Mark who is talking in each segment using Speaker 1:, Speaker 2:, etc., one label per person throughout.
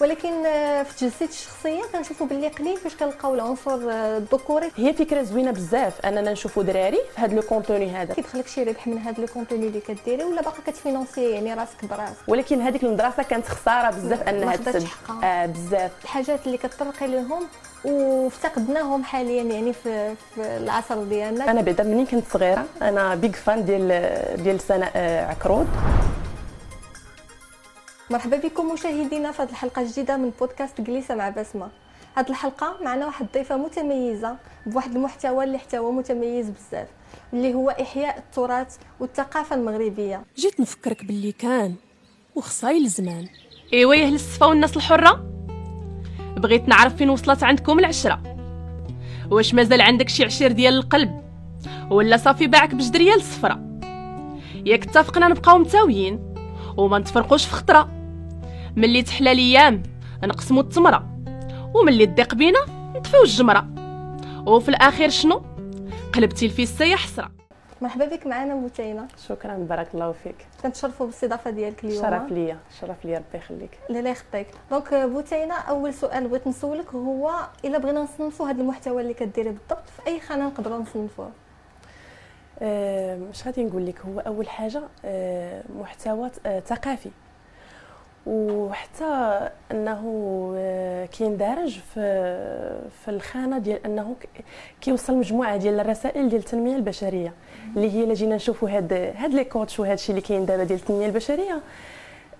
Speaker 1: ولكن آه، في التجسيد الشخصية كنشوفوا باللي قليل فاش كنلقاو العنصر آه، الذكوري.
Speaker 2: هي فكرة زوينة بزاف أننا نشوفوا دراري في هذا le contenu هذا.
Speaker 1: كيدخلك شي ربح من هذا le contenu اللي كديري ولا باقا كت financer يعني راسك براسك.
Speaker 2: ولكن هذيك المدرسة كانت خسارة بزاف
Speaker 1: أنها
Speaker 2: تسد. آه بزاف.
Speaker 1: الحاجات اللي كتطرقي لهم وافتقدناهم حاليا يعني في, في العصر ديالنا.
Speaker 2: أنا بعدا منين كنت صغيرة أنا big fan ديال ديال سناء آه، عكرود
Speaker 1: مرحبا بكم مشاهدينا في هذه الحلقة الجديدة من بودكاست جليسة مع بسمة. هذه الحلقة معنا واحد الضيفة متميزة بواحد المحتوى اللي حتى هو متميز بزاف اللي هو إحياء التراث والثقافة المغربية.
Speaker 3: جيت نفكرك باللي كان وخصاي الزمان
Speaker 4: إيوا يا أهل الصفا والناس الحرة. بغيت نعرف فين وصلت عندكم العشرة. واش مازال عندك شي عشير ديال القلب؟ ولا صافي باعك بجدرية الصفرة ياك اتفقنا نبقاو متاويين وما نتفرقوش في خطرة. ملي تحلى الأيام نقسمو التمرة وملي تضيق بينا نطفيو الجمرة. وفي الاخير شنو؟ قلبتي الفيسه يا حسرة.
Speaker 1: مرحبا بك معنا بوتينه
Speaker 2: شكرا بارك الله فيك.
Speaker 1: كنتشرفوا بالاستضافة ديالك اليوم.
Speaker 2: شرف ليا شرف ليا ربي يخليك.
Speaker 1: لا لا يخطيك. دونك بوتينه أول سؤال بغيت نسولك هو إلا بغينا نصنفوا هذا المحتوى اللي كديري بالضبط في أي خانة نقدروا نصنفوه؟
Speaker 2: مش غادي نقول لك هو أول حاجة محتوى آه، ثقافي. وحتى أنه آه، كيندرج في في الخانة ديال أنه كيوصل مجموعة ديال الرسائل ديال التنمية البشرية. اللي هي إلا جينا نشوفوا هاد هاد لي كوتش وهاد الشيء اللي كاين دابا ديال التنمية البشرية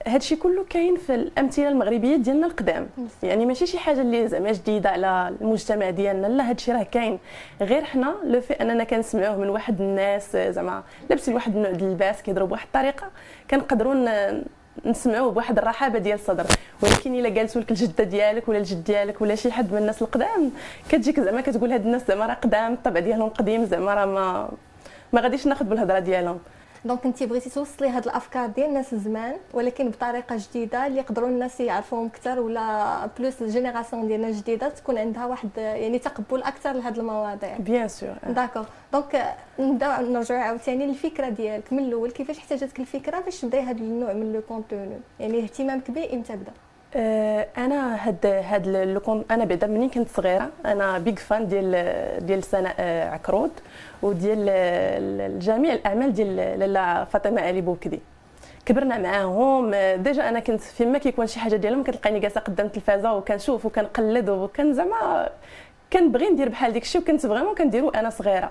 Speaker 2: هاد الشيء كله كاين في الأمثلة المغربية ديالنا القدام. يعني ماشي شي حاجة اللي زعما جديدة على المجتمع ديالنا لا هاد الشيء راه كاين. غير حنا le fait أننا كنسمعوه من واحد الناس زعما لابسين واحد النوع ديال اللباس كيضرب بواحد الطريقة كنقدروا نسمعوه بواحد الرحابة ديال الصدر. ولكن إلا قالت لك الجدة ديالك ولا الجد ديالك ولا شي حد من الناس القدام كتجيك زعما كتقول هاد الناس زعما راه قدام الطبع ديالهم قديم زعما راه ما ما غاديش ناخذ بالهضرة ديالهم.
Speaker 1: Donc انت بغيتي توصلي هاد الأفكار ديال الناس زمان ولكن بطريقة جديدة اللي يقدروا الناس يعرفوهم أكثر ولا plus ال génération ديالنا الجديدة تكون عندها واحد يعني تقبل أكثر لهاد المواضيع.
Speaker 2: Bien sûr
Speaker 1: d'accord Donc نبدأ نرجعوا عاوتاني للفكرة ديالك من الأول كيفاش جاتك الفكرة باش تبدأي هذا النوع من le contenu يعني اهتمامك به إمتى
Speaker 2: بدأ؟ أنا هاد هاد le con- أنا بعدا منين كنت صغيرة أنا big fan ديال ديال سناء آه، عكرود وديال آه، جميع الأعمال ديال لاله فاطمة علي بوبكدي. كبرنا معاهم آه، déjà أنا كنت فيما كيكون شي حاجة ديالهم كتلقاني جالسة قدام التلفازة وكنشوف وكنقلد وكان زعما كنبغي ندير بحال ديك الشيء وكنت vraiment كنديرو أنا صغيرة.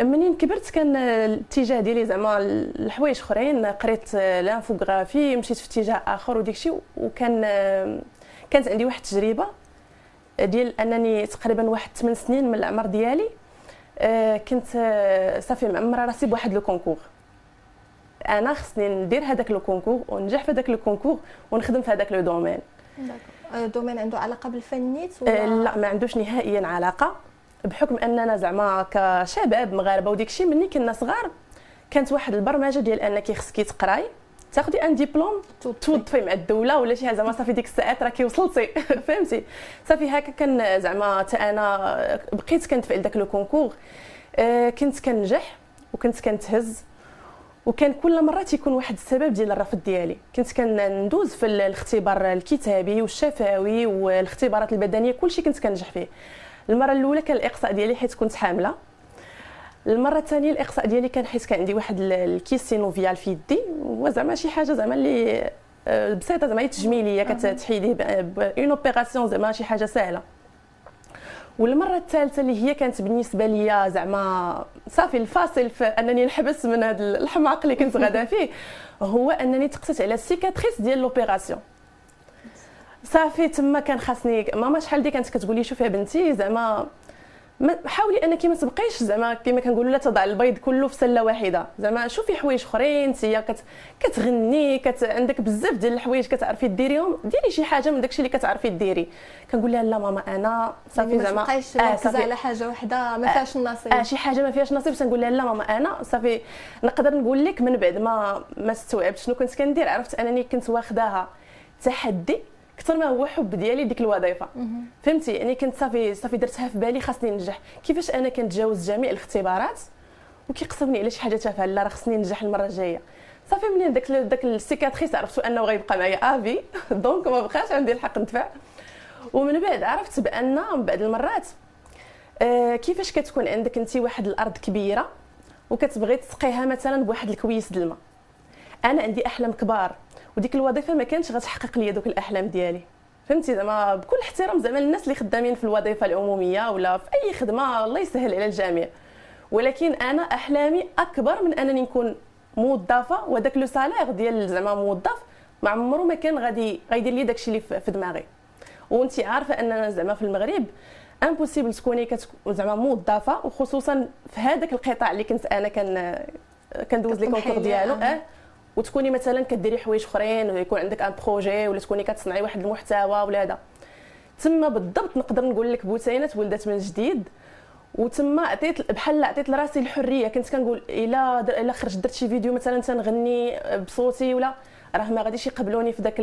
Speaker 2: منين كبرت كان الاتجاه ديالي زعما الحوايج اخرين قريت l'infographie مشيت في اتجاه آخر وديك الشيء وكان كانت عندي واحد التجربة ديال أنني تقريبا واحد 8 سنين من العمر ديالي آه، كنت آه، صافي معمرة راسي بواحد le concours. أنا خصني ندير هذاك le concours وننجح في هذاك le concours ونخدم في هذاك le domaine.
Speaker 1: D'accord. Domaine عنده علاقة بالفن
Speaker 2: آه،
Speaker 1: ولا؟
Speaker 2: لا ما عندوش نهائيا علاقة. بحكم أننا زعما كشباب مغاربه وديك الشيء مني كنا صغار كانت واحد البرمجة ديال أنك خصك تقراي تاخدي un diplôme توظفي مع الدولة ولا شي حاجة زعما صافي ديك الساعات راكي وصلتي. فهمتي؟ صافي هكا كان زعما حتى أنا بقيت كنتفعل داك le concours آه، كنت كنجح وكنت كنتهز. وكان كل مرة تيكون واحد السبب ديال الرفض ديالي. كنت كندوز في الاختبار الكتابي والشفوي والاختبارات البدنية كلشي كنت كنجح فيه. المرة الأولى كان الإقصاء ديالي حيت كنت حاملة. المرة الثانية الإقصاء ديالي كان حيت كان عندي واحد ال- ال kyste synovial في يدي هو زعما شي حاجة زعما اللي آه، بسيطة زعما تجميلية كتحيديه une opération زعما شي حاجة سهلة. والمرة الثالثة اللي هي كانت بالنسبة ليا زعما صافي الفاصل في أنني نحبس من هذا الحماق اللي كنت غادا فيه هو أنني تقصيت على ال cicatrice ديال l'opération صافي تما كان خاصني ماما شحال دي كانت كتقول لي شوفي يا بنتي زعما ما- حاولي أنك ما تبقيش زعما كما كنقولوا لا تضع البيض كله في سلة واحدة. زعما شوفي حوايج أخرين انت كت... كتغني كت... عندك بزاف ديال الحوايج كتعرفي ديريهم. ديري شي حاجة من داكشي اللي كتعرفي ديري. كنقول لها لا ماما أنا صافي
Speaker 1: يعني ما
Speaker 2: زعما
Speaker 1: تبقايش
Speaker 2: آه، مركزة.
Speaker 1: على حاجة وحدة ما فيهاش النصيب.
Speaker 2: آه شي حاجة ما فيهاش نصيب تنقول لها لا ماما أنا صافي. نقدر نقول لك من بعد ما ما استوعبت شنو كنت كندير عرفت؟ أنني كنت واخداها تحدي أكثر ما هو حب ديالي ديك الوظيفة. فهمتي؟ يعني كنت صافي صافي درتها في بالي خاصني ننجح كيفاش أنا كنتجاوز جميع الاختبارات؟ وكيقصوني على شي حاجة تافهة. لا راه خصني ننجح المرة الجاية. صافي منين داك داك ال cicatrice؟ عرفتو أنه غيبقى معايا à vie. Donc ما بقاش عندي الحق ندفع. ومن بعد عرفت بأن من بعد المرات آه كيفاش كتكون عندك أنت واحد الأرض كبيرة وكتبغي تسقيها مثلا بواحد الكويس د الماء؟ أنا عندي أحلام كبار. وديك الوظيفة ما كانتش غتحقق لي دوك الأحلام ديالي. فهمتي زعما؟ بكل احترام زعما الناس اللي خدامين في الوظيفة العمومية ولا في أي خدمة الله يسهل على الجميع. ولكن أنا أحلامي أكبر من أنني نكون موظفة وداك لو سالير ديال زعما موظف ما عمره ما كان غادي غيدير لي داكشي اللي في دماغي. وانت عارفة أننا زعما في المغرب impossible تكوني زعما موظفة وخصوصا في هذاك القطاع اللي كنت أنا كان كندوز les concours ديالو آه؟ وتكوني مثلا كديري حوايج أخرين ويكون عندك un projet ولا تكوني كتصنعي واحد المحتوى ولا هذا. تما بالضبط نقدر نقول لك peut-être ولدت من جديد وتما عطيت بحال عطيت لراسي الحرية. كنت كنقول إلا إلا خرجت درت شي فيديو مثلا تنغني بصوتي ولا راه ما غاديش يقبلوني في داك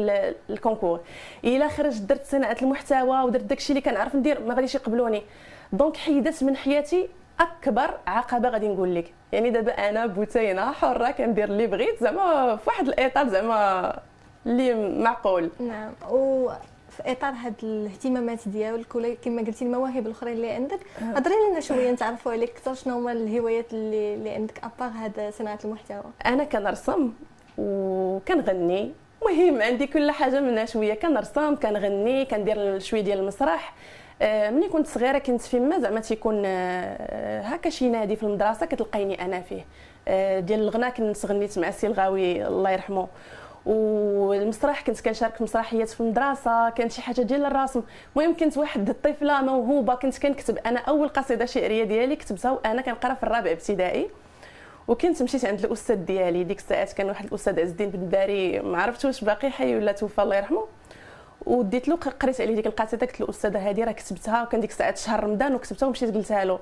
Speaker 2: concours إلا خرجت درت صناعة المحتوى ودرت داكشي اللي كنعرف ندير ما غاديش يقبلوني. donc حيدت من حياتي أكبر عقبة غادي نقول لك. يعني دابا أنا peut-être حرة كندير اللي بغيت زعما في واحد étape زعما اللي معقول.
Speaker 1: نعم و في إطار هاد الاهتمامات ديالك ولا كما قلتي المواهب الأخرين اللي عندك. هضري لنا شوية نتعرفوا عليك أكثر شنو هما الهوايات اللي اللي عندك à part هاد صناعة المحتوى؟
Speaker 2: أنا كنرسم وكنغني مهم عندي كل حاجة منها شوية. كنرسم كنغني كندير شوية ديال المسرح. ملي كنت صغيرة كنت فيما زعما تيكون آه، هكا شي نادي في المدرسة كتلقيني أنا فيه. آه، ديال الغناء كنت غنيت مع السي الغاوي الله يرحمه. والمسرح كنت كنشارك في مسرحيات في المدرسة كانت شي حاجة ديال الرسم. المهم كنت واحد الطفلة موهوبة كنت كنكتب أنا أول قصيدة شعرية ديالي كتبتها وأنا كنقرأ في الرابع ابتدائي. وكنت مشيت عند الأستاذ ديالي ديك الساعات كان واحد الأستاذ عز الدين بن باري ما عرفتش واش باقي حي ولا توفى الله يرحمه. وديت له قريت عليه ديك القصيده قلت له أستاذة هذه راه كتبتها وكان ديك الساعات شهر رمضان وكتبتها ومشيت قلتها له.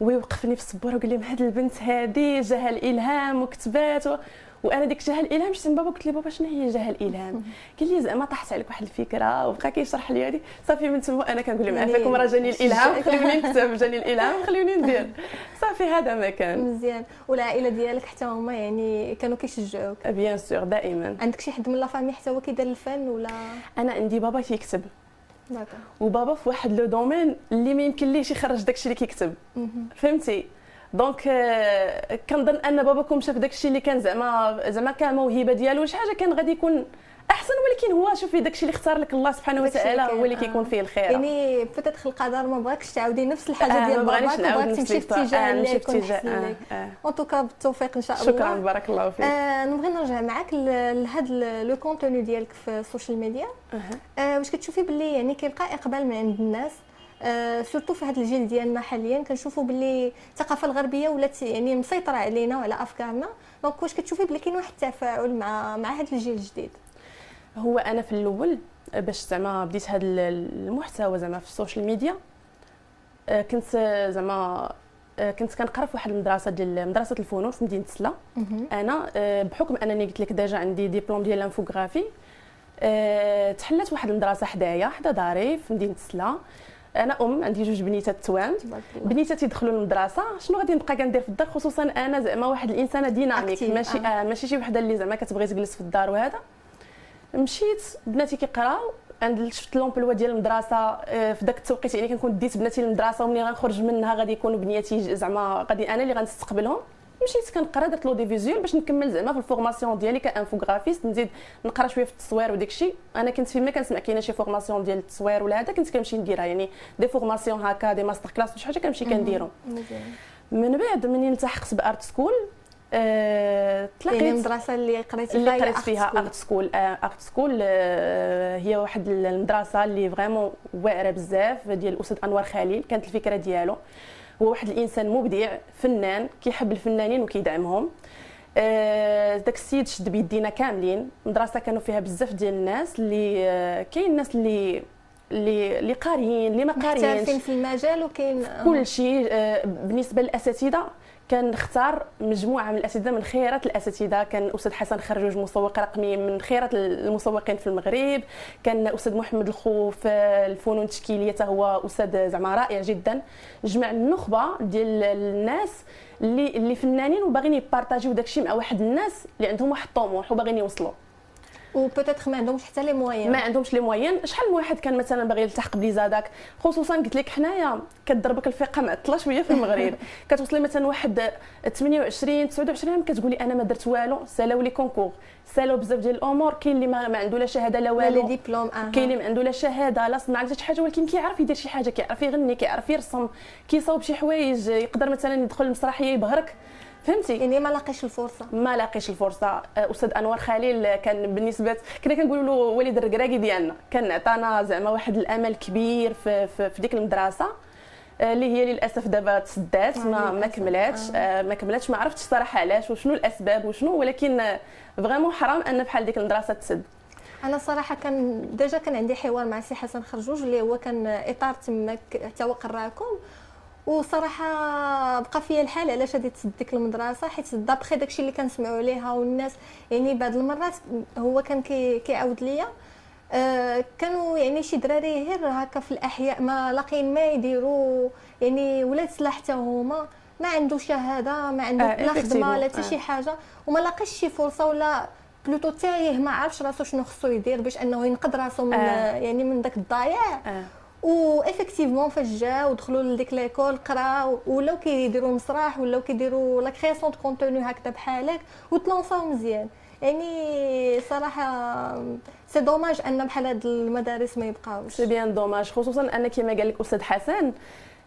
Speaker 2: ويوقفني في السبورة وقال لي هاد البنت هذه جاها الإلهام وكتبات و... وأنا ديك جهة الالهام شفت بابا قلت لي بابا شنو هي جهة الالهام؟ قال لي زعما طاحت عليك واحد الفكرة وبقى كيشرح لي هذه صافي من تما أنا كنقول لهم عافاكم راه جاني الإلهام خليوني نكتب جاني الإلهام خليوني ندير. صافي هذا ما كان.
Speaker 1: مزيان. والعائلة ديالك حتى هما يعني كانوا كيشجعوك؟
Speaker 2: bien sûr دائما.
Speaker 1: عندك شي حد من la famille حتى هو كيدير الفن ولا؟
Speaker 2: أنا عندي بابا كيكتب. وبابا في واحد le domaine اللي ما يمكن ليش يخرج داكشي اللي كيكتب. فهمتي؟ donc euh, كنظن أن باباكم شاف داكشي اللي كان زعما زعما كموهبه ديالو. شي حاجة كان غادي يكون أحسن ولكن هو شوفي داكشي اللي اختار لك الله سبحانه وتعالى هو اللي كيكون فيه الخير.
Speaker 1: يعني peut-être القدر ما بغاكش تعاودي نفس الحاجة آه ديال باباك بغاك تمشي في اتجاه اللي يكون احسن لك en tout cas بالتوفيق إن شاء
Speaker 2: الله. شكرا بارك الله فيك.
Speaker 1: آه نبغي نرجع معاك لهذا le contenu ديالك في ال social media آه واش كتشوفي باللي يعني كيلقى إقبال من عند الناس؟ آه surtout في هذا الجيل ديالنا حاليا كنشوفوا باللي الثقافة الغربية ولات يعني مسيطرة علينا وعلى أفكارنا. donc واش كتشوفي بلي كاين واحد التفاعل مع مع هذا الجيل الجديد؟
Speaker 2: هو أنا في الأول باش زعما بديت هذا المحتوى زعما في ال social media آه، كنت زعما آه، كنت كنقرا في واحد المدرسة ديال مدرسة الفنون في مدينة سلا. أنا آه، بحكم أنني قلت لك déjà عندي ديبلوم ديال ال infographie تحلت واحد المدرسة حدايا حدا داري في مدينة سلا. أنا ام عندي جوج بنيتات توام. بنيتاتي دخلوا للمدرسة. شنو غادي نبقى كندير في الدار؟ خصوصا أنا زعما واحد الإنسانة dynamique. ماشي آه. آه ماشي شي وحدة اللي زعما كتبغي تجلس في الدار وهذا. مشيت بناتي كيقراو. عند شفت l'emploi ديال المدرسة آه، في ذاك التوقيت يعني كنكون ديت بناتي للمدرسة ومني غنخرج منها غادي يكونوا بنياتي زعما غادي أنا اللي غنستقبلهم. مشيت كنقرا درت l'audiovisuel باش نكمل زعما في ال formation ديالي ك infographiste نزيد نقرا شوية في التصوير وداك الشيء. أنا كنت فيما كنسمع كاينة شي formation ديال التصوير ولا هذا كنت كنمشي نديرها. يعني des formations هكا des master class شي حاجة كنمشي كنديرهم من بعد منين التحقت ب Art School
Speaker 1: أه تلاقيت يعني المدرسة اللي قريتي فيها
Speaker 2: اللي قريت فيها أرت سكول. أرت سكول أه هي واحد المدرسة اللي vraiment واعرة بزاف ديال الأستاذ انور خليل كانت الفكرة ديالو. هو واحد الإنسان مبدع فنان كيحب الفنانين وكيدعمهم. آه داك السيد شد بيدينا كاملين. مدرسة كانوا فيها بزاف ديال الناس اللي آه كاين الناس اللي اللي اللي قاريين اللي ما قاريينش.
Speaker 1: في المجال وكاين
Speaker 2: كل شيء آه بالنسبة للأساتذة. كنختار مجموعة من الأساتذة من خيرة الأساتذة. كان الأستاذ حسن خرجوج مسوق رقمي من خيرة المسوقين في المغرب. كان الأستاذ محمد الخو في الفنون التشكيلية هو أستاذ زعما رائع جدا. جمع النخبة ديال الناس اللي اللي فنانين وباغيين يpartagيو داكشي مع واحد الناس اللي عندهم واحد الطموح وباغيين يوصلوا
Speaker 1: و peut-être ما عندهمش حتى les moyens
Speaker 2: ما عندهمش les moyens شحال من واحد كان مثلا باغي يلتحق ب l'ISADAC خصوصا قلت لك حنايا كضربك الوقت معطله شوية في المغرب. كتوصلي مثلا واحد 28 29 كتقولي أنا ما درت والو سالاو les concours سالاو بزاف ديال الأمور كاين اللي ما, ما عنده لا شهادة لا والو.
Speaker 1: les diplômes
Speaker 2: آه. كاين اللي ما عنده لا شهادة لا صنع لا حاجة ولكن كيعرف يدير شي حاجة كيعرف يغني كيعرف يرسم كيصاوب شي حوايج يقدر مثلا يدخل المسرحية يبهرك. فهمتي؟
Speaker 1: يعني ما لاقيش الفرصة.
Speaker 2: ما لاقيش الفرصة. أه، أستاذ أنور خليل كان بالنسبة كنا كنقولوا له وليد الركراكي ديالنا. كان عطانا زعما واحد الأمل كبير في, في, في ديك المدرسة أه، اللي هي للأسف دابا تسدات ما ما كملاتش. آه. ما كملاتش. ما عرفتش صراحة علاش وشنو الأسباب وشنو ولكن vraiment حرام أن بحال ديك المدرسة تسد.
Speaker 1: أنا صراحة كان déjà كان عندي حوار مع سي حسن خرجوج اللي هو كان إطار تماك حتى هو قراكم وصراحة بقى فيا الحال علاش غادي تسد ديك المدرسة حيت d'après داكشي اللي كنسمعوا عليها والناس يعني بعض المرات هو كان كيعاود ليا آه كانوا يعني شي دراري غير هكا في الأحياء ما لاقيين ما يديروا يعني ولاد سلاح حتى هما ما عنده شهادة ما عنده آه لا خدمة لا حتى آه. شي حاجة وما لاقيش شي فرصة ولا plutôt تايه ما عرفش راسو شنو خصو يدير باش أنه ينقذ راسو من آه. يعني من داك الضياع آه. و effectivement فاش جاو ودخلوا لديك l'école قراو ولاو كيديروا مسرح ولاو كيديروا la création de contenu هكذا بحالك وت lancاو مزيان. يعني صراحة c'est dommage أن بحال هاد المدارس ما يبقاوش.
Speaker 2: c'est bien dommage خصوصا ان كما قال لك أستاذ حسن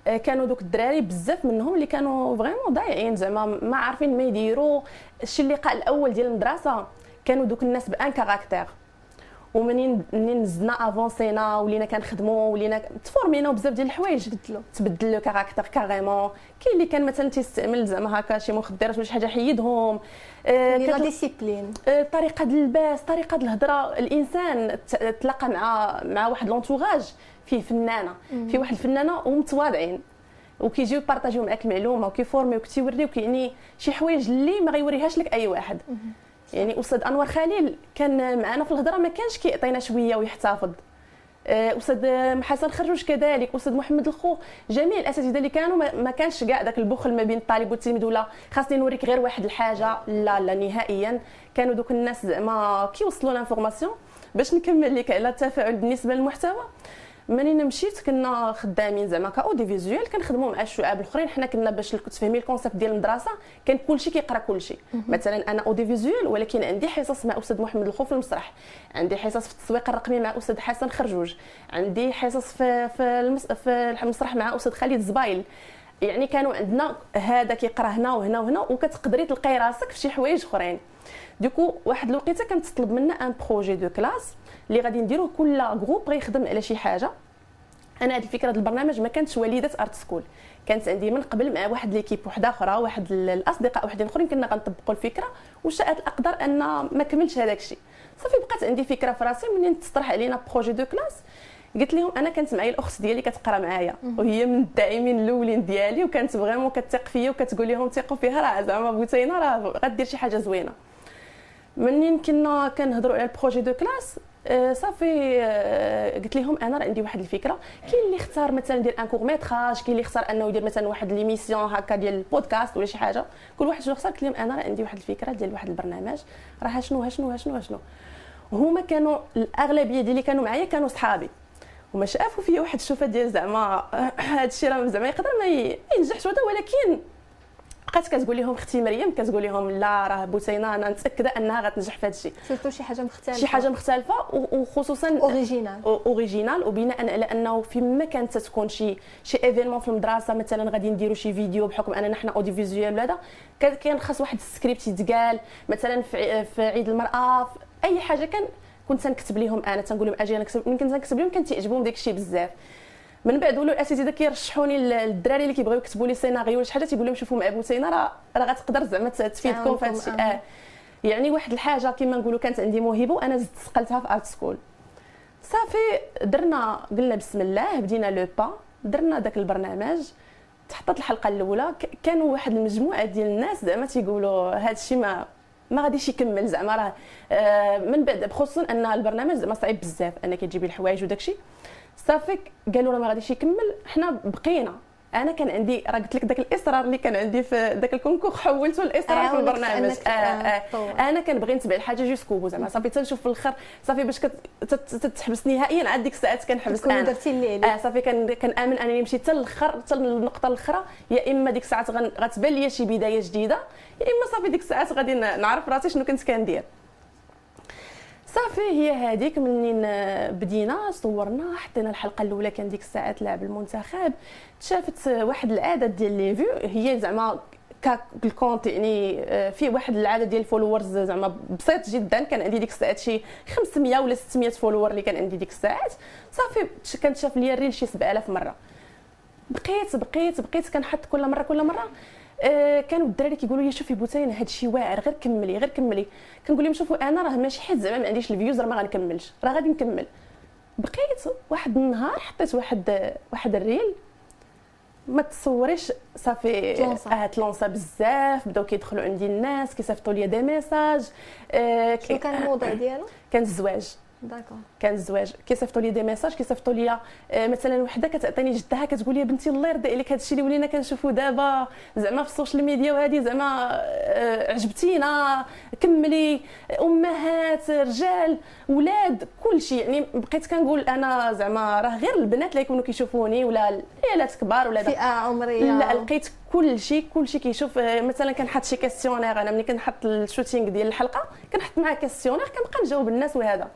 Speaker 2: آه، كانوا دوك الدراري بزاف منهم اللي كانوا vraiment ضايعين. زعما ما عارفين ما يديروا. الشيء اللقاء الأول ديال المدرسة كانوا دوك الناس بواحد un caractère. ومنين منين زدنا avanceينا ولينا كنخدموا ولينا ت formينا بزاف ديال الحوايج.
Speaker 1: تبدلوا
Speaker 2: تبدل le caractère carrément. كاين اللي كان مثلا تيستعمل زعما هكا شي مخدرات ولا شي حاجة حيدهم.
Speaker 1: آه la discipline
Speaker 2: آه طريقة اللباس طريقة الهضرة. الإنسان تلاقى مع مع واحد l'entourage فيه فنانة. فيه واحد الفنانة ومتواضعين. وكيجيو يpartagيو معاك المعلومة وكي formيوك تيوريوك يعني شي حوايج اللي ما غيوريهاش لك أي واحد. يعني أستاذ أنور خليل كان معنا في الهضرة ما كانش كيعطينا شوية ويحتفظ. آه، أستاذ حسن خرجوج كذلك أستاذ محمد الخو جميع الأساتذة اللي كانوا ما كانش كاع داك البخل ما بين الطالب والتلميذ ولا خاصني نوريك غير واحد الحاجة لا لا نهائيا كانوا دوك الناس زعما كيوصلوا l'information باش نكمل لك على التفاعل بالنسبة للمحتوى. منين مشيت كنا خدامين زعما كاودي visuel كنخدموا مع الشعب الأخرين. حنا كنا باش تفهمي ال concept ديال المدرسة كان كلشي كيقرأ كلشي. مثلا أنا audiovisuel ولكن عندي حصص مع أستاذ محمد الخوف في المسرح. عندي حصص في التسويق الرقمي مع أستاذ حسن خرجوج. عندي حصص في في, المس... في المسرح مع أستاذ خالد زبايل. يعني كانوا عندنا هذا كيقرأ هنا وهنا وهنا وكتقدري تلقاي راسك في شي حوايج أخرين. donc واحد الوقيته كانت تطلب منا un projet de classe اللي غادي نديروه كل groupe غيخدم على شي حاجة. أنا هذه الفكرة البرنامج ما كانتش وليدة art school كانت عندي من قبل مع واحد l'équipe وحدة أخرى واحد الأصدقاء وحدين أخرين كنا غنطبقوا الفكرة وشاءت الأقدار أن ما كملش هذاك الشيء. صافي بقات عندي فكرة في راسي منين تطرح علينا projet de classe قلت لهم أنا كانت معايا الأخت ديالي كتقرأ معايا. وهي من الداعمين الأولين ديالي وكانت vraiment كتثق فيا وكتقول لهم ثقوا فيها راه زعما بغيتينا راه غدير شي حاجة زوينة. منين كنا كنهضروا على ال projet de classe آه، صافي آه، قلت لهم أنا راه عندي واحد الفكرة. كاين اللي اختار مثلا يدير un court métrage كاين اللي اختار أنه يدير مثلا واحد l'émission هكا ديال البودكاست ولا شي حاجة. كل واحد شنو اختار؟ قلت لهم أنا راه عندي واحد الفكرة ديال واحد البرنامج. راه شنو؟ شنو؟ شنو؟ شنو؟ هما كانوا الأغلبية ديال اللي كانوا معايا كانوا صحابي. هما شافوا فيا واحد الشوفة ديال زعما هذا الشيء راه زعما يقدر ما ينجحش ولكن بقات كتقول لهم أختي مريم كتقول لهم لا راه بوتينة أنا متاكده أنها غتنجح في هذا الشيء
Speaker 1: surtout شي حاجة مختلفة.
Speaker 2: شي حاجة مختلفة وخصوصا
Speaker 1: original
Speaker 2: original وبناء على أنه فيما كانت تكون شي شي événement في المدرسة مثلا غادي نديروا شي فيديو بحكم اننا حنا audiovisuel هذا كان خاص واحد السكريبت يتقال مثلا في, عيد المرأة في أي حاجة كان كنت تنكتب لهم أنا تنقول لهم أجي أنا كنت تنكتب لهم كان تيعجبهم داك الشيء بزاف. من بعد ولو الأساتذة كيرشحوني للدراري اللي كيبغيو يكتبوا les scénarios ولا شي حاجة تيقول لهم شوفوا مع بوتينة راه راه غتقدر زعما تفيدكم في هذا الشيء آه. يعني واحد الحاجة كما نقولوا كانت عندي موهبة وأنا زدت صقلتها في art school صافي درنا قلنا بسم الله بدينا لو با درنا داك البرنامج. تحطت الحلقة الأولى كانوا واحد المجموعة ديال الناس زعما تيقولوا هذا الشيء ما ما غاديش يكمل زعما راه. آه، من بعد خصوصا أن البرنامج زعما صعيب بزاف أنك تجيبي الحوايج وداك الشيء صافي قالوا راه ما غاديش يكمل. حنا بقينا. أنا كان عندي راه قلت لك داك الإصرار اللي كان عندي في داك ال concours حولته لاصرار في البرنامج. آه آه. آه أنا كنبغي نتبع الحاجة jusqu'au زعما. صافي تنشوف في الآخر صافي باش تتحبس نهائيا عاد ديك الساعات كنحبس
Speaker 1: أنا. درتي اللي
Speaker 2: آه صافي كنامن أنني نمشي حتى الآخر حتى النقطه الأخرى. يا إما ديك الساعات غتبان لي شي بداية جديدة يا إما صافي ديك الساعات غادي نعرف راسي شنو كنت كندير. صافي هي هذيك منين بدينا صورنا حطينا الحلقة الأولى كان ديك الساعات لعب المنتخب تشافت واحد العدد ديال les vues هي زعما ال compte يعني آه، فيه واحد العدد ديال ال followers زعما بسيط جدا كان عندي ديك الساعات شي 500 ولا 600 follower اللي كان عندي ديك الساعات. صافي كانت شاف لي ال reel شي 7000 مرة. بقيت بقيت بقيت كنحط كل مرة كل مرة. آه كانوا الدراري كيقولوا لي شوفي بوتينة هذا الشيء واعر غير كملي غير كملي. كنقول لهم شوفوا أنا راه ماشي حيت زعما ما عنديش ال views راه ما غنكملش راه غادي نكمل. بقيت واحد النهار حطيت واحد واحد ال reel. ما تصوريش صافي آه تلونسا بزاف بداو كيدخلوا عندي الناس كيصيفطوا لي des messages
Speaker 1: آه شنو كان الموضوع ديالو؟
Speaker 2: كان الزواج
Speaker 1: d'accord
Speaker 2: كان الزواج. كيصيفطوا لي des messages كيصيفطوا لي آه، مثلا وحدة كتعطيني جدها كتقول لي بنتي الله يرضي عليك هذا الشيء اللي ولينا كنشوفوا دابا زعما في ال social media وهذه زعما آه، عجبتينا. كملي أمهات رجال ولاد كل شيء يعني بقيت كنقول أنا زعما راه غير البنات اللي يكونوا كيشوفوني ولا العيالات كبار ولا
Speaker 1: فئة عمرية.
Speaker 2: لا لقيت كل شيء كل شيء كيشوف آه، مثلا كنحط شي questionnaire. أنا ملي كنحط ال shooting ديال الحلقة كنحط معاه questionnaire كنبقى نجاوب الناس وهذا.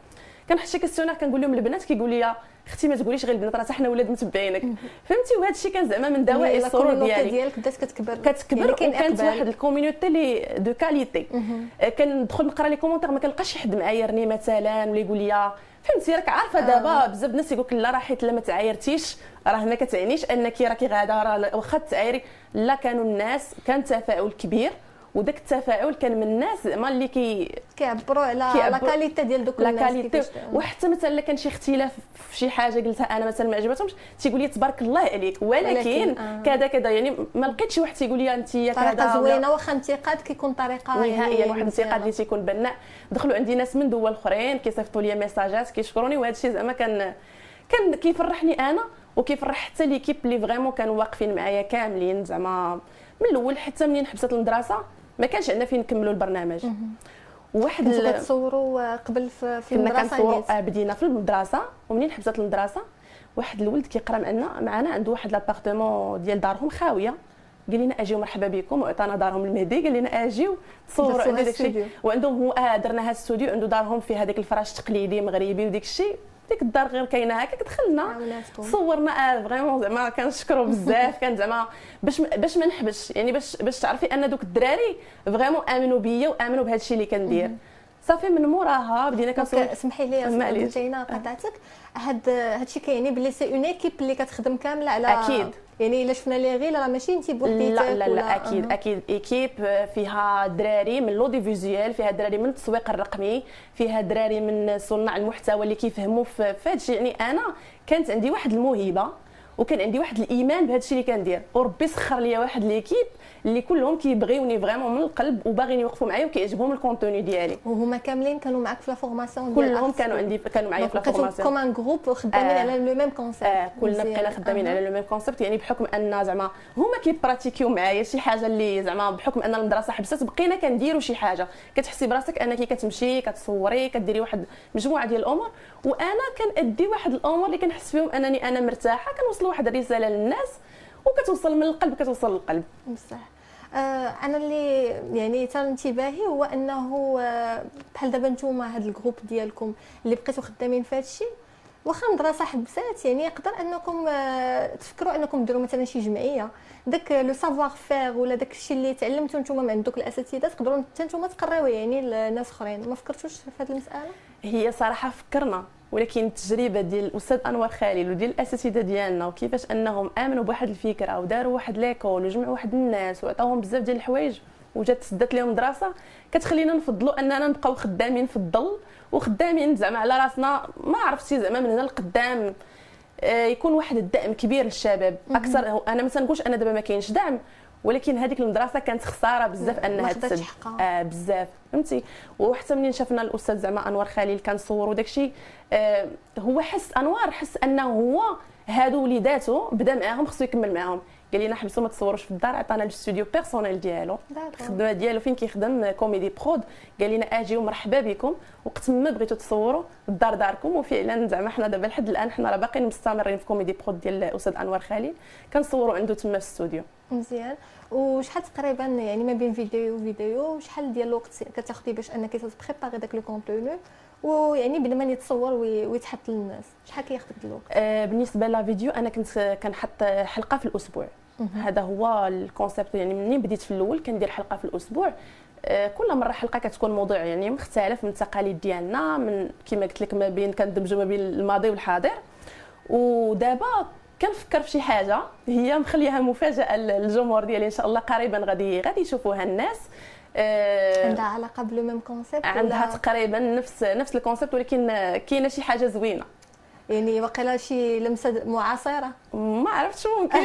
Speaker 2: كنحط شي questionnaire كنقول لهم البنات كيقول لي أختي ما تقوليش غير البنات راه حتى حنا ولاد متبعينك. فهمتي؟ وهذا الشيء كان زعما من دوائر السرور
Speaker 1: ديالي ديالك بدات كتكبر.
Speaker 2: كتكبر يعني وكانت واحد ال community اللي de qualité كندخل نقرا les commentaires ما كنلقاش حد معايرني مثلا ولا يقول لي فهمتي؟ راك عارفة دابا آه. بزاف الناس يقول لك لا راه حيت لا ما تعايرتيش راه ما كتعنيش أنك راكي غاده راه واخا تعايري لا كانوا الناس كان تفاؤل كبير. وداك التفاعل كان من الناس زعما اللي كي
Speaker 1: كيعبروا على la qualité ديال دوك
Speaker 2: الناس qualité وحتى مثلا إلا كان شي اختلاف في شي حاجة قلتها أنا مثلا ما عجبتهمش تيقول لي تبارك الله عليك. ولكن آه. كذا كذا يعني ما لقيتش شي واحد تيقول لي انت كذا
Speaker 1: طريقة زوينة واخا انتقاد كيكون طريقة
Speaker 2: نهائيا يعني واحد الانتقاد اللي تيكون بناء. دخلوا عندي ناس من دول أخرين كيصيفطوا لي messages ات كيشكروني وهذا الشيء زعما كان كان كيفرحني أنا وكيفرح حتى l'équipe اللي vraiment كانوا واقفين معايا كاملين زعما من الأول حتى منين حبست المدرسة. ما كانش عندنا فين نكملوا البرنامج.
Speaker 1: واحد كنتو كتصوروا قبل في, كنا
Speaker 2: آه بدينا في المدرسة ومنين حبست المدرسة؟ واحد الولد كيقرأ معنا معنا عنده واحد l'appartement ديال دارهم خاوية. قال لنا أجيو مرحبا بكم وعطانا دارهم المهدي. قال لنا أجيو تصوروا عندي داك الشيء. وعندهم هو آه درنا هذا الاستوديو عنده دارهم في هذاك الفراش التقليدي مغربي وديك الشيء. ديك الدار غير كاينة هكاك دخلنا صورنا آه vraiment زعما كنشكروا بزاف كان زعما باش باش ما نحبش يعني باش باش تعرفي أن دوك الدراري vraiment آمنوا بيا وآمنوا بهذا الشيء اللي كندير. صافي من موراها بدينا
Speaker 1: كنصور. اسمحي لي جينا قطعتك. هاد هادشي كيعني بلي c'est une équipe اللي كتخدم كاملة على
Speaker 2: أكيد.
Speaker 1: يعني إلا شفنا لي غير راه ماشي انت بوحديتك
Speaker 2: لا لا لا أكيد أه. أكيد. équipe فيها دراري من l'audiovisuel فيها دراري من التسويق الرقمي فيها دراري من صناع المحتوى اللي كيفهموا في هادشي يعني أنا كانت عندي واحد الموهبة وكان عندي واحد الإيمان بهذا الشيء اللي كندير. وربي سخر لي واحد l'équipe اللي كلهم كيبغيوني vraiment من القلب وباغيين يوقفوا معايا وكيعجبهم ال contenu ديالي.
Speaker 1: وهما كاملين كانوا معاك في la formation
Speaker 2: كلهم كانوا عندي كانوا معايا في la formation
Speaker 1: comme un groupe خدامين آه. على le même concept
Speaker 2: آه كلنا بقينا خدامين على le même concept يعني بحكم أن زعما هما كي pratiquيو معايا شي حاجة اللي زعما بحكم أن المدرسة حبست بقينا كنديروا شي حاجة. كتحسي براسك انك كتمشي كتصوري كديري واحد مجموعة ديال الأمور وأنا كنأدي واحد الأمور اللي كنحس فيهم أنني أنا مرتاحة كنوصل واحد الرسالة للناس وكتوصل من القلب كتوصل للقلب.
Speaker 1: بصح. أنا اللي يعني تال انتباهي هو أنه آه بحال دابا نتوما هاد الجروب ديالكم اللي بقيتو خدامين في هادشي واخا المدرسة حبسات يعني يقدر أنكم آه تفكروا أنكم ديروا مثلا شي جمعية داك لو سافوار فير ولا داك الشيء اللي تعلمتو نتوما من عندك الأساتذة تقدروا حتى نتوما تقريوه يعني لناس أخرين. ما فكرتوش في هذه المسألة؟
Speaker 2: هي صراحة فكرنا. ولكن التجربة ديال الأستاذ أنور خليل وديال الأساتذة ديالنا وكيفاش أنهم آمنوا بواحد الفكرة وداروا واحد ليكول وجمعوا واحد الناس وعطاوهم بزاف ديال الحوايج وجات سدات لهم دراسة كتخلينا نفضلوا أننا نبقاو خدامين في الظل وخدامين زعما على راسنا ما عرفتي زعما من هنا لقدام. آه، يكون واحد الدعم كبير للشباب. أكثر أنا مثلا نقولش أنا دابا ما كاينش دعم ولكن هذيك المدرسة كانت خسارة بزاف
Speaker 1: أنها
Speaker 2: تسد. آه بزاف. فهمتي؟ وحتى منين شفنا الأستاذ زعما انوار خليل كنصوروا داكشي آه هو حس انوار حس أنه هو هادو وليداتو بدا معاهم خصو يكمل معاهم. قال لنا حبسوا ما تصوروش في الدار عطانا الاستوديو personnel ديالو. الخدمه ديالو فين كيخدم؟ Comedy Prod. قال لنا اجيو مرحبا بكم. وقت ما بغيتو تصوروا الدار داركم. وفعلا زعما حنا دابا لحد الآن حنا راه باقيين مستمرين في Comedy Prod ديال الأستاذ انوار خليل. كنصوروا عنده تما في الاستوديو
Speaker 1: مزيان. وشحال تقريبا يعني ما بين vidéo و vidéo شحال ديال الوقت كتاخدي باش أنك ت préparer داك le contenu ويعني بدا ما يتصور وي- ويتحط للناس. شحال كياخذ ديك الوقت؟
Speaker 2: آه، بالنسبة la vidéo أنا كنت كنحط حلقة في الأسبوع. هذا هو ال concept. يعني منين بديت في الأول كندير حلقة في الأسبوع؟ آه، كل مرة حلقة كتكون موضوع يعني مختلف من التقاليد ديالنا من كما قلت لك ما بين كندمجوا ما بين الماضي والحاضر. ودابا كنفكر في شي حاجة هي مخليها مفاجأة للجمهور ديالي إن شاء الله قريبا غادي غادي يشوفوها الناس. آه،
Speaker 1: عندها علاقة ب le même concept
Speaker 2: عندها تقريبا نفس نفس ال concept ولكن كاينة شي حاجة زوينة.
Speaker 1: يعني واقيلا شي لمسة معاصرة؟
Speaker 2: ما عرفتش ممكن.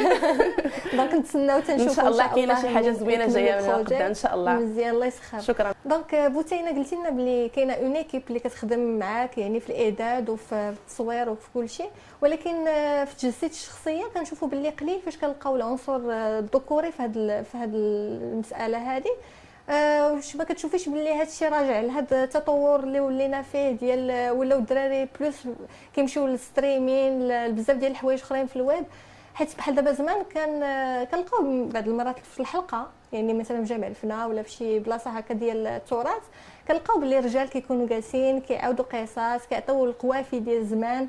Speaker 1: donc نتسناو تنشوفوا
Speaker 2: إن شاء الله كاينة شي حاجة
Speaker 1: زوينة
Speaker 2: جاية من. قدام إن شاء الله.
Speaker 1: مزيان الله يسخر.
Speaker 2: شكرا.
Speaker 1: donc بوتينا قلتي لنا بلي كاينة une équipe اللي كتخدم معاك يعني في الإعداد وفي التصوير وفي كل شيء ولكن في التجسيد الشخصية كنشوفوا بلي قليل فاش كنلقاو العنصر الذكوري في هذه في هذه المسألة هذه واش ما كتشوفيش بلي هذا الشيء راجع لهذا التطور اللي ولينا فيه ديال ولاو الدراري plus كيمشيو لل streaming بزاف ديال الحوايج اخرين في الويب. حيت بحال دابا زمان كان آه، كنلقاو بعض المرات في الحلقة يعني مثلا في جامع الفنا ولا في شي بلاصة هكا ديال التراث كنلقاو بلي الرجال كيكونوا جالسين كيعاودوا قصص كيعطيو القوافي ديال زمان.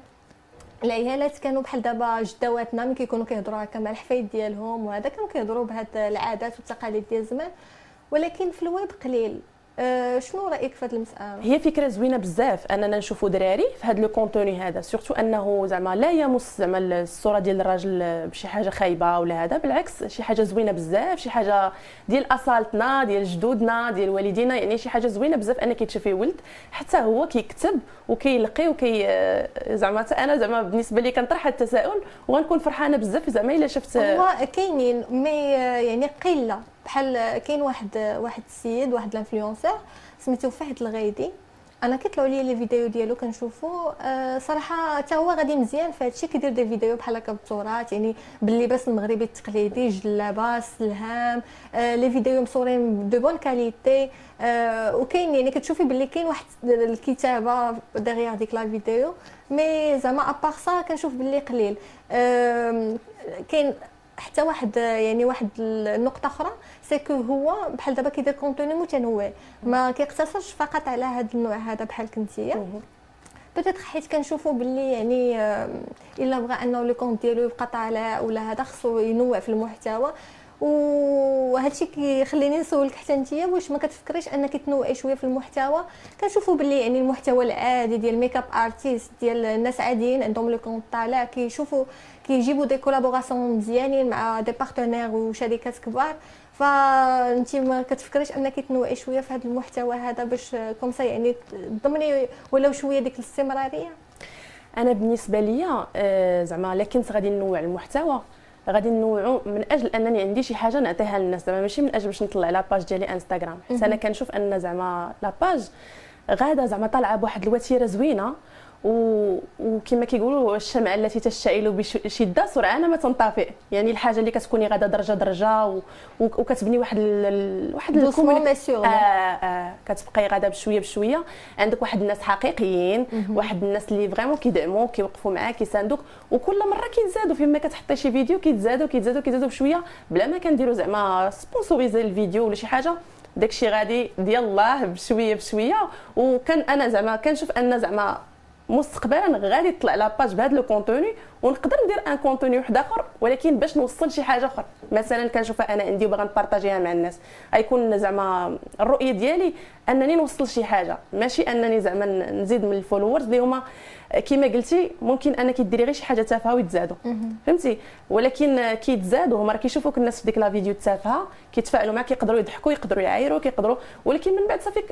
Speaker 1: العيالات كانوا بحال دابا جداواتنا ملي كيكونوا كيهضروا هكا مع الحفايد ديالهم وهذا كانوا كيهضروا بهاد العادات والتقاليد ديال زمان. ولكن في الويب قليل. أه شنو رأيك في هذه المسألة؟
Speaker 2: هي فكرة زوينة بزاف. أننا نشوفوا دراري في هذا le contenu هذا. surtout أنه زعما لا يمس زعما الصورة ديال الراجل بشي حاجة خايبة ولا هذا. بالعكس شي حاجة زوينة بزاف. شي حاجة ديال أصالتنا ديال جدودنا ديال والدينا. يعني شي حاجة زوينة بزاف أنك تشوفي ولد. حتى هو كيكتب وكيلقي وكي زعما حتى أنا زعما بالنسبة لي كنطرح التساؤل. وغنكون فرحانة بزاف زعما إلا شفت
Speaker 1: هو كاينين mais يعني قلة. بحال كاين واحد واحد السيد واحد ال influenceur سميتو فهد الغايدي أنا كيطلعوا لي les vidéos ديالو كنشوفو آه صراحة حتى هو غادي مزيان في هادشي كيدير des vidéos بحال هكا بالتراث يعني باللباس المغربي التقليدي جلابة السلهام آه les vidéos مصورين de bonne qualité آه وكاين يعني كتشوفي باللي كاين واحد الكتابة derrière ديك la vidéo mais زعما à part ça كنشوف باللي قليل. آم، كاين حتى واحد يعني واحد النقطة أخرى ce que هو بحال دابا كيدير contenu متنوع. ما كيقتصرش فقط على هذا النوع هذا بحال كنتيا. peut-être حيت كنشوفوا باللي يعني إلا بغى أنه le compte ديالو يبقى طالع ولا هذا خصو ينوع في المحتوى. وهادشي كيخليني نسولك حتى نتيا واش ما كتفكريش انك تنوعي شوية في المحتوى. كنشوفوا باللي يعني المحتوى العادي ديال makeup artist ديال الناس عاديين عندهم le compte طالع كيشوفوا كيجيبوا des collaborations مزيانين مع des partenaires وشركات كبار. فانت ما كتفكريش انك تنوعي شوية في هذا المحتوى هذا باش comme ça يعني تضمني ولو شوية ديك الاستمرارية؟
Speaker 2: أنا بالنسبة ليا آه، زعما الا كنت غادي نوع المحتوى. غادي نوعو من أجل أنني عندي شي حاجة نعطيها للناس. زعما ماشي من أجل باش نطلع la page ديالي انستغرام حيت أنا كنشوف أن زعما la page غاده زعما طالعة بواحد الوتيرة زوينة و... وكما كيقولوا الشمعة التي تشتعل بشدة سرعان ما تنطفئ. يعني الحاجة اللي كتكوني غادا درجة درجة و... وكتبني واحد ال... واحد
Speaker 1: Doucement
Speaker 2: الكومونيك-
Speaker 1: mais sûrement.
Speaker 2: آه آه كتبقاي غادا بشوية بشوية. عندك واحد الناس حقيقيين واحد الناس اللي vraiment كيدعموك كيوقفوا معاك كيساندوك. وكل مرة كيتزادوا. فيما كتحطي شي فيديو كيتزادوا كيتزادوا كيتزادوا بشوية. بلا ما كنديروا زعما sponsoriser ال vidéo ولا شي حاجة داكشي غادي ديال الله بشوية بشوية. وكان أنا زعما كنشوف أن زعما مستقبلا غادي تطلع la page بهذا le contenu ونقدر ندير un contenu واحد آخر ولكن باش نوصل شي حاجة أخرى. مثلا كنشوفها أنا عندي وباغا نبارطاجيها مع الناس. غيكون زعما الرؤية ديالي أنني نوصل شي حاجة. ماشي أنني زعما نزيد من ال followers اللي هما كما قلتي ممكن أنك ديري غير شي حاجة تافهة ويتزادوا. فهمتي؟ ولكن كيتزادوا هما راه كيشوفوك الناس في ديك la vidéo التافهه كيتفاعلوا معاك يقدروا يضحكوا يقدروا يعايروا كيقدروا. ولكن من بعد صافي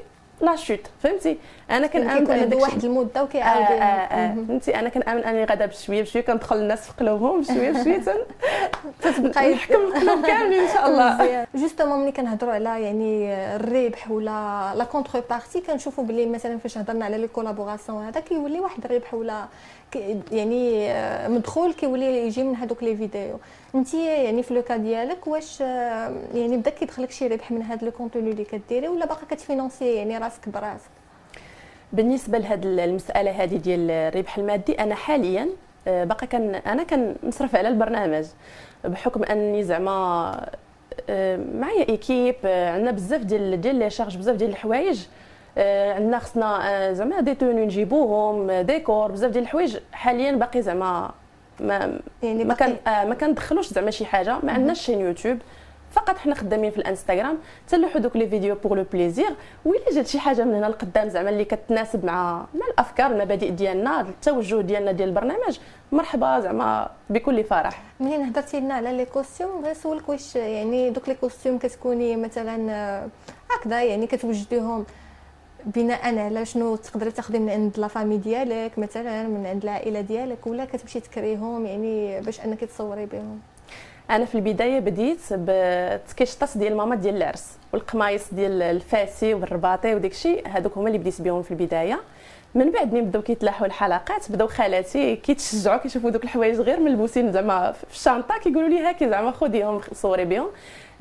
Speaker 2: la chute فهمتي؟ أنا كنامن
Speaker 1: كيكون
Speaker 2: ان
Speaker 1: عنده
Speaker 2: داكشي-
Speaker 1: واحد المدة
Speaker 2: آه
Speaker 1: وكيعاود
Speaker 2: آه آه. فهمتي؟ أنا كنامن أني غادا بشوية بشوية كندخل الناس في قلوبهم بشوية بشوية. تن-
Speaker 1: تتبقى.
Speaker 2: نحكم القلوب كاملين إن شاء الله.
Speaker 1: justement ملي كنهضروا على يعني الربح ولا la contrepartie كنشوفوا بلي مثلا فاش هضرنا على les collaborations هذا كيولي واحد الربح ولا يعني آه، مدخول كيولي يجي من هذوك les vidéos. انت يعني في le cas ديالك واش آه، يعني بدا كيدخلك شي ربح من هذا le contenu اللي كديري ولا باقا كتفينونسي يعني راسك براسك؟
Speaker 2: بالنسبة لهاد المسألة هذه ديال الربح المادي أنا حاليا آه، باقا كان أنا كنصرف على البرنامج. بحكم أني زعما معايا équipe عندنا بزاف ديال ديال les charges بزاف ديال الحوايج. عندنا خصنا آه، زعما des tenues نجيبوهم آه، ديكور بزاف ديال الحوايج حاليا باقي زعما ما
Speaker 1: يعني
Speaker 2: ما كان آه ما كندخلوش زعما شي حاجة. ما عندناش chaîne YouTube فقط حنا خدامين في الانستغرام. تلوحوا دوك les vidéos pour le plaisir وإلا جات شي حاجة من هنا لقدام زعما اللي كتناسب مع مع الأفكار المبادئ ديالنا التوجه ديالنا ديال البرنامج مرحبا زعما بكل فرح.
Speaker 1: منين هضرتي لنا على les costumes بغيت نسولك واش يعني دوك les costumes كتكوني مثلا آه، هكذا يعني كتوجديهم. بناء على شنو تقدري تاخدي من عند la famille ديالك مثلا من عند العائلة ديالك ولا كتمشي تكريهم يعني باش أنك تصوري بهم؟
Speaker 2: أنا في البداية بديت بتكيشطات ديال ماما ديال العرس والقمايص ديال الفاسي والرباطي وداك الشيء هذوك هما اللي بديت بهم في البداية. من بعد ملي بداو كيتلاحوا الحلقات بداو خالاتي كيتشجعوا كيشوفوا دوك الحوايج غير ملبوسين زعما في الشنطه كيقولوا لي هاكي زعما خديهم صوري بهم.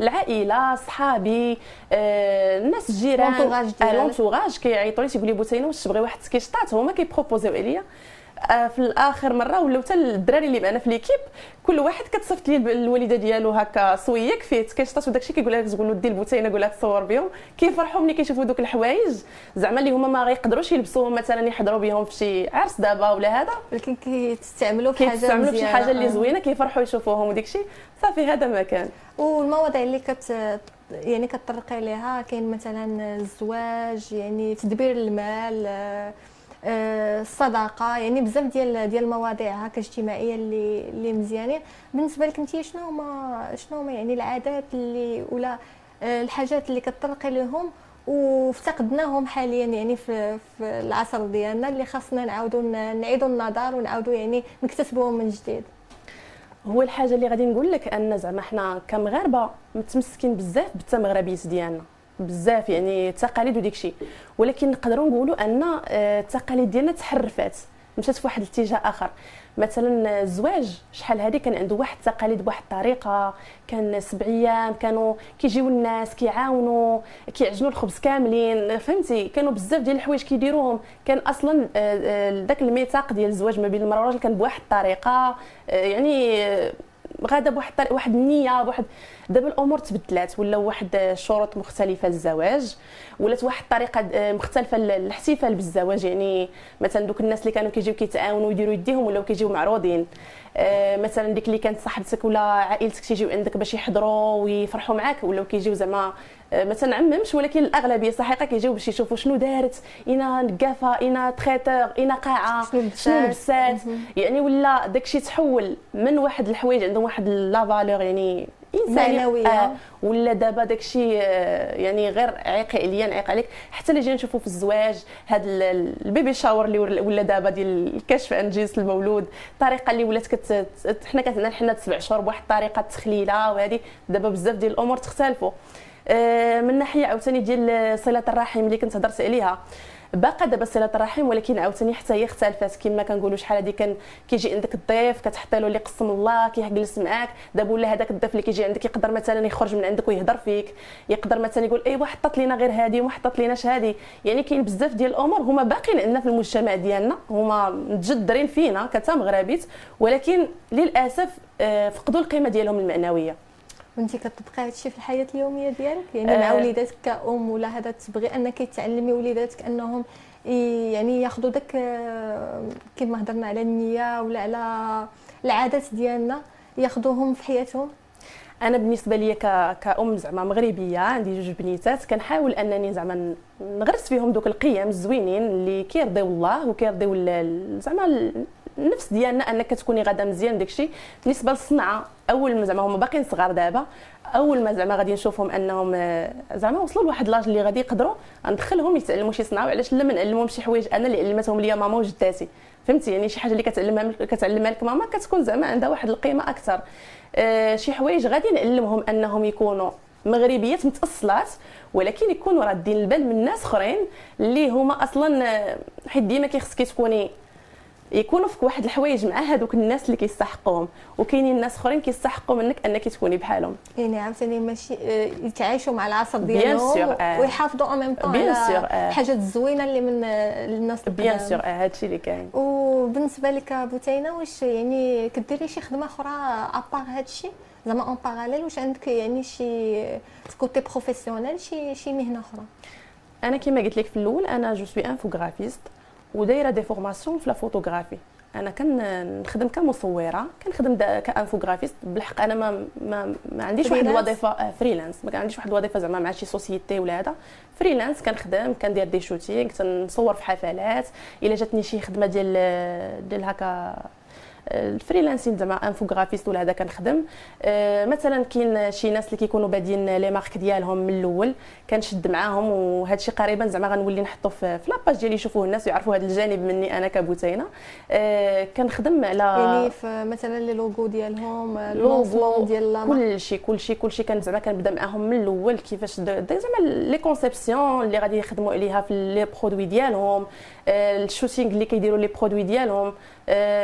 Speaker 2: العائلة صحابي آه، الناس الجيران
Speaker 1: ديالك.
Speaker 2: l'entourage كيعيطوا لي تيقول لي بوتينه واش تبغي واحد التكيشطات هما كيبروبوزيو عليا. آه، في الآخر مرة ولاو حتى الدراري اللي معنا في ليكيب كل واحد كتصيفط لي الوالدة ديالو هكا صويك فيه تكيشطات وداكشي كيقول لها تقول له دي البوتينه قول لها تصور بهم كيفرحوا ملي كيشوفوا دوك الحوايج زعما اللي هما ما غيقدروش يلبسوهم مثلا يحضروا بهم في شي عرس دابا ولا هذا
Speaker 1: ولكن كيتستعملوا في حاجة
Speaker 2: كيتستعملوا في شي. حاجة اللي
Speaker 1: آه.
Speaker 2: زوينة كيفرحوا يشوفوهم وداك الشيء صافي هذا ما كان
Speaker 1: والمواضيع اللي كت يعني كتطرقي ليها كاين مثلا الزواج يعني تدبير المال آه، آه، الصداقة يعني بزاف ديال ديال المواضيع هكا اجتماعية اللي اللي مزيانين بالنسبة لك انت شنو هما شنو هما يعني العادات اللي ولا آه، الحاجات اللي كتطرقي لهم وافتقدناهم حاليا يعني في, في العصر ديالنا اللي خاصنا نعاودوا نعيدوا النظر ونعاودوا يعني نكتسبوهم من جديد؟
Speaker 2: هو الحاجة اللي غادي نقول لك أن زعما حنا كمغاربة متمسكين بزاف بالتمغربيات ديالنا. بزاف يعني التقاليد وديك الشيء. ولكن نقدروا نقولوا أن آه، التقاليد ديالنا تحرفات مشات في واحد الاتجاه آخر. مثلا الزواج شحال هذه كان عنده واحد التقاليد بواحد الطريقة كان سبع أيام كانوا كيجيو الناس كيعاونوا كيعجنوا الخبز كاملين فهمتي؟ كانوا بزاف ديال الحوايج كيديروهم. كان أصلا آه، آه، الميثاق ديال الزواج ما بين المرأة والراجل كان بواحد الطريقة آه، يعني آه، غادا بواحد واحد النية بواحد دابا الأمور تبدلات ولا واحد الشروط مختلفة للزواج ولات واحد الطريقة آه، مختلفة للاحتفال بالزواج يعني مثلا دوك الناس اللي كانوا كيجيو كيتعاونوا ويديروا يديهم ولاو كيجيو معروضين. آه، مثلا ديك اللي كانت صاحبتك ولا عائلتك تيجيو عندك باش يحضروا ويفرحوا معاك ولاو كيجيو زعما ما تنعممش ولكن الأغلبية صحيحة كيجيو باش يشوفوا شنو دارت اينا نقافة اينا تخيتر اينا قاعة
Speaker 1: شنو لبسات.
Speaker 2: يعني ولا داكشي تحول من واحد الحوايج عندهم واحد لا فالور يعني إنساني
Speaker 1: معنوية.
Speaker 2: آه ولا دابا داكشي آه، يعني غير عيق عليا نعيق عليك حتى اللي جينا نشوفوا في الزواج هاد ال- البيبي شاور اللي ولا دابا ديال الكشف عن جنس المولود الطريقة اللي ولات كت حنا كانت عندنا الحنه سبع شهور بواحد الطريقة التخليله وهذه دابا بزاف ديال الأمور تختلفوا. من ناحية عاوتاني ديال صلة الرحم اللي كنت هضرت عليها. باقا دابا صلة الرحم ولكن عاوتاني حتى هي اختلفت. كما كنقولوا شحال هادي كان كيجي عندك الضيف كتحطي له اللي قسم الله كيجلس معاك دابا ولا هذاك الضيف اللي كيجي عندك يقدر مثلا يخرج من عندك ويهضر فيك. يقدر مثلا يقول ايوا حطت لينا غير هذه وما حطت ليناش هذه يعني كاين بزاف ديال الأمور هما باقيين عندنا في المجتمع ديالنا. هما متجذرين فينا كتمغربيت ولكن للأسف آه، فقدوا القيمة ديالهم المعنوية.
Speaker 1: وانت كتطبقي هادشي في الحياة اليومية ديالك يعني مع
Speaker 2: آه.
Speaker 1: وليداتك كأم ولا هذا تبغي أنك تعلمي وليداتك أنهم يعني ياخذوا داك آه، كما هضرنا على النية ولا على العادات ديالنا ياخذوهم في حياتهم
Speaker 2: أنا بالنسبة لي ك... كأم زعما مغربية عندي جوج بنيتات كنحاول أنني زعما نغرس فيهم دوك القيم الزوينين اللي كيرضيو الله وكيرضيو زعما النفس ديالنا أنك تكوني غاده مزيان داكشي. بالنسبة للصنعة أول ما زعما هما باقيين صغار دابا أول ما زعما غادي نشوفهم أنهم زعما وصلوا لواحد لاج اللي غادي يقدروا ندخلهم يتعلموا شي صنعة وعلاش لا ما نعلمهم شي حوايج أنا اللي علمتهم ليا ماما وجداتي. فهمتي؟ يعني شي حاجة اللي كتعلمها كتعلمها لك ماما كتكون زعما عندها واحد القيمة أكثر. آه شي حوايج غادي نعلمهم أنهم يكونوا مغربيات متأصلات ولكن يكونوا رادين البال من ناس أخرين اللي هما أصلا آه، حيت ديما كيخصك تكوني يكونوا فيك واحد الحوايج مع هذوك الناس اللي كيستحقوهم وكاينين الناس أخرين كيستحقوا منك أنك تكوني بحالهم.
Speaker 1: يعني عاوتاني ماشي آه، يتعايشوا مع العصر ديالهم
Speaker 2: آه.
Speaker 1: ويحافظوا en même temps على الحاجات الزوينة اللي من الناس
Speaker 2: bien sûr آه هادشي اللي كاين.
Speaker 1: وبالنسبة لك بوتينه واش يعني كديري شي خدمة أخرى à part هادشي؟ زعما en parallèle واش عندك يعني شي côté professionnel شي شي مهنة أخرى؟
Speaker 2: أنا كما قلت لك في الأول أنا je suis infographiste ودايرة des formations في la photographie أنا كنخدم كمصورة كنخدم ك infographiste. بالحق أنا ما ما, ما عنديش واحد الوظيفة freelance ما عنديش واحد الوظيفة زعما مع شي société ولا هذا. freelance كنخدم كندير des shootings كنصور في حفلات. إلا جاتني شي خدمة ديال ديال هكا الفريلانسين زعما infographiste ولا هذا كنخدم. أه مثلا كاين شي ناس اللي كيكونوا بادين les marques ديالهم من الأول كنشد معاهم وهذا الشيء قريبا زعما غنولي نحطو في, la page ديالي يشوفوه الناس ويعرفوا هذا الجانب مني أنا كبوتينه أه كنخدم على
Speaker 1: يعني مثلا les logos ديالهم لوغو ديال
Speaker 2: كل شيء كل شيء كل شيء كان زعما كنبدا معاهم من الأول كيفاش زعما les conceptions اللي غادي يخدموا عليها في les produits ديالهم ال shooting اللي كيديروا les produits ديالهم.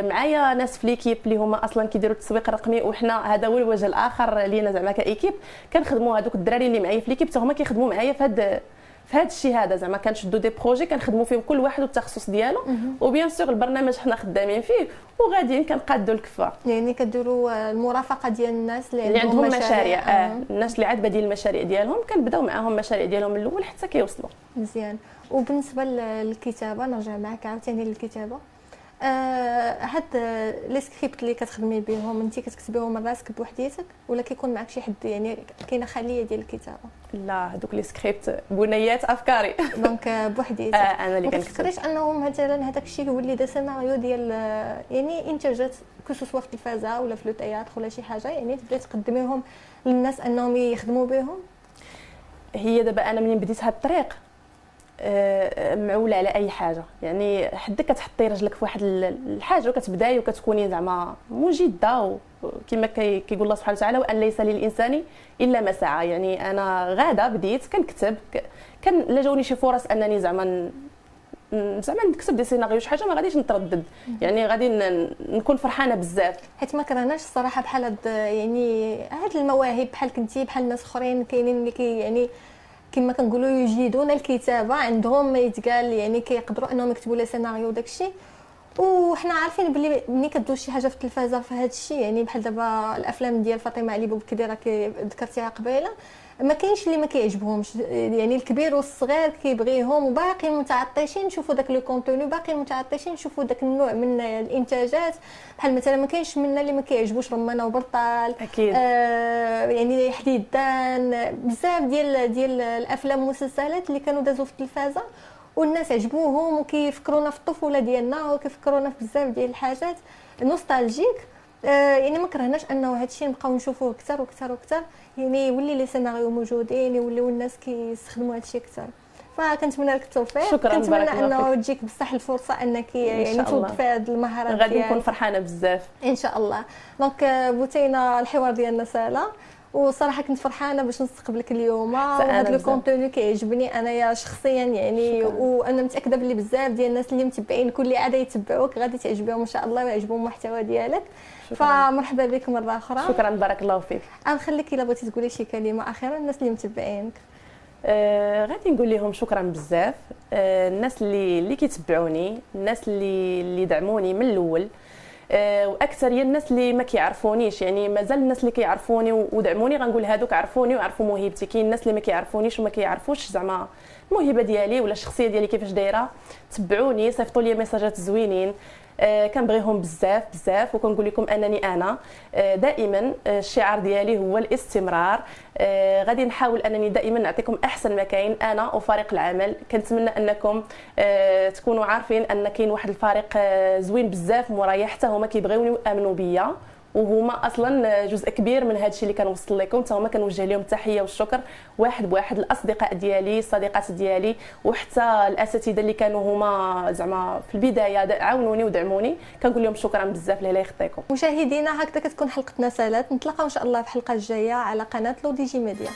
Speaker 2: معايا ناس في l'équipe اللي هما أصلا كيديروا التسويق الرقمي وحنا هذا هو الوجه الآخر لينا زعما ك équipe. كنخدموا هذوك الدراري اللي معايا في l'équipe حتى هما كيخدموا معايا في هذا في هذا الشيء هذا. زعما كنشدوا des projets كنخدموا فيهم كل واحد والتخصص ديالو. و bien sûr البرنامج حنا خدامين فيه وغاديين كنقادوا الكفه
Speaker 1: يعني كديروا المرافقة ديال الناس
Speaker 2: اللي, اللي عندهم مشاريع, مشاريع. آه. الناس اللي عاد بادين المشاريع ديالهم كنبداو معاهم المشاريع ديالهم من الأول حتى كيوصلوا.
Speaker 1: مزيان. وبالنسبة للكتابة نرجع معك عاوتاني للكتابة. آه هاد les scripts اللي كتخدمي بهم انت كتكتبيهم من راسك بوحديتك ولا كيكون معك شي حد يعني كاينة خلية ديال الكتابة؟
Speaker 2: لا هذوك les scripts بنيات أفكاري.
Speaker 1: donc بوحديتك.
Speaker 2: آه أنا اللي
Speaker 1: كنكتب. ما انه مثلا هذاك الشيء هو اللي دا سيناريو ديال يعني إنتاجات كو سوا في التلفازه ولا في لو تياتر ولا شي حاجة يعني تبداي تقدميهم للناس أنهم يخدموا بهم
Speaker 2: هي دابا أنا منين بديت هاد الطريق؟ آه، معوله على أي حاجة. يعني حدك كتحطي رجلك في واحد الحاجة وكتبداي وكتكوني زعما مجدة كما كيقول الله سبحانه وتعالى وأن ليس للإنسان إلا ما سعى يعني أنا غادة بديت كنكتب كان لا جاوني شي فرص أنني زعما زعما نكتب des scénarios شي حاجة ما غاديش نتردد. يعني غادي نكون فرحانة بزاف.
Speaker 1: حيت ما كرهناش الصراحة بحال يعني هاد المواهب بحال كنتي بحال ناس أخرين كاينين اللي كي يعني كما كنقولوا يجيدون الكتابة عندهم يتقال يعني كيقدروا إنهم يكتبوا les scénarios داكشي وحنا عارفين بلي ملي كدوز شي حاجة في التلفازة هذا الشيء يعني بحال دابا الأفلام ديال فاطمة علي بوبكدي راه ذكرتيها قبيلة. ما كاينش اللي ما كيعجبهمش. يعني الكبير والصغير كيبغيهم وباقيين متعطشين نشوفوا داك لو كونتوني باقيين متعطشين نشوفوا داك النوع من الإنتاجات. بحال مثلا ما كاينش منا اللي ما كيعجبوش رمانة وبرطال
Speaker 2: أكيد.
Speaker 1: آه يعني حديدان بزاف ديال ديال الأفلام والمسلسلات اللي كانوا دازوا في التلفازة والناس عجبوهم وكيفكرونا في الطفولة ديالنا وكيفكرونا في بزاف ديال الحاجات. nostalgique. آه يعني ما كرهناش أنه هادشي نبقاو نشوفوه أكثر وأكثر وأكثر. يعني يولي les scénarios موجودين يوليو الناس كيستخدموا هادشي أكثر فكنتمنى لك التوفيق.
Speaker 2: شكرا
Speaker 1: كنتمنى أنه تجيك بصح الفرصة أنك يعني توظفي هذه المهارات
Speaker 2: غادي نكون فرحانة بزاف.
Speaker 1: إن شاء الله. donc بوتينا الحوار ديالنا سالا. وصراحة كنت فرحانة باش نستقبلك اليوم. وهذا le contenu كيعجبني أنايا شخصيا يعني شكرا. وأنا متأكدة بلي بزاف ديال الناس اللي متبعين كل عادة يتبعوك غادي تعجبهم إن شاء الله ويعجبهم المحتوى ديالك. فمرحبا بك مرة أخرى.
Speaker 2: شكرا بارك الله فيك.
Speaker 1: غنخليك إلا بغيتي تقولي شي كلمة أخيرة للناس اللي متبعينك.
Speaker 2: آه غادي نقول لهم شكرا بزاف. آه الناس اللي اللي كيتبعوني الناس اللي اللي دعموني من الأول. آه وأكثر هي الناس اللي ما كيعرفونيش يعني مازال الناس اللي كيعرفوني ودعموني غنقول هادوك عرفوني وعرفوا موهبتي كاين الناس اللي ما كيعرفونيش وما كيعرفوش زعما الموهبة ديالي ولا الشخصية ديالي كيفاش دايرة. تبعوني صيفطوا لي ميساجات زوينين. آه، كنبغيهم بزاف بزاف وكنقول لكم أنني أنا آه، دائما آه، الشعار ديالي هو الاستمرار. غادي نحاول أنني دائما نعطيكم أحسن ما كاين أنا وفريق العمل. كنتمنى أنكم تكونوا عارفين أن كاين واحد الفريق زوين بزاف مورايا حتى هما كيبغيوني ويامنوا بيا. وهما أصلا جزء كبير من هذا الشيء اللي كنوصل لكم. حتى هما كنوجه لهم التحية والشكر واحد بواحد الاصدقاء ديالي الصديقات ديالي وحتى الأساتذة اللي كانوا هما زعما في البداية عاونوني ودعموني. كنقول لهم شكرا بزاف لاله يخطيكم.
Speaker 1: مشاهدينا هكذا كتكون حلقتنا سالات نتلاقاو إن شاء الله في الحلقة الجاية على قناة لو دي جي ميديا.